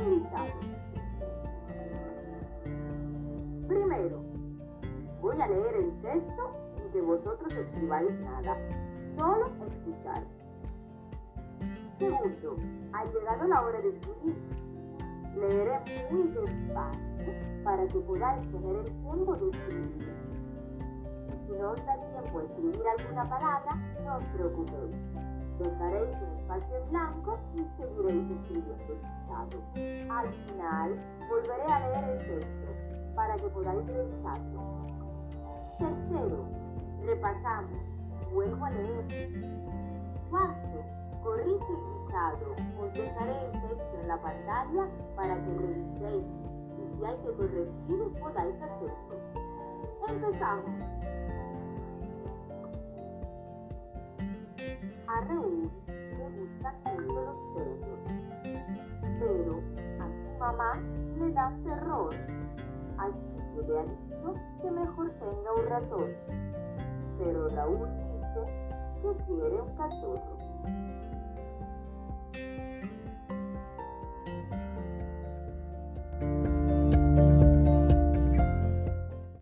invitado. Primero, voy a leer el texto sin que vosotros escribáis nada, solo escuchar. Segundo, ha llegado la hora de escribir. Leeré muy despacio para que podáis tener el tiempo de escribir. Si no os da tiempo a escribir alguna palabra, no os preocupéis. Un espacio blanco y seguiréis escribiendo el Al final, volveré a leer el texto para que podáis revisarlo. Tercero, repasamos. Vuelvo a leer. Cuarto, corrige el listado. Os dejaré el texto en la pantalla para que reviséis y si hay que corregir podáis hacerlo. Empezamos. A Raúl mamá le dan terror. Así que le ha dicho que mejor tenga un ratón. Pero Raúl dice que quiere un cachorro.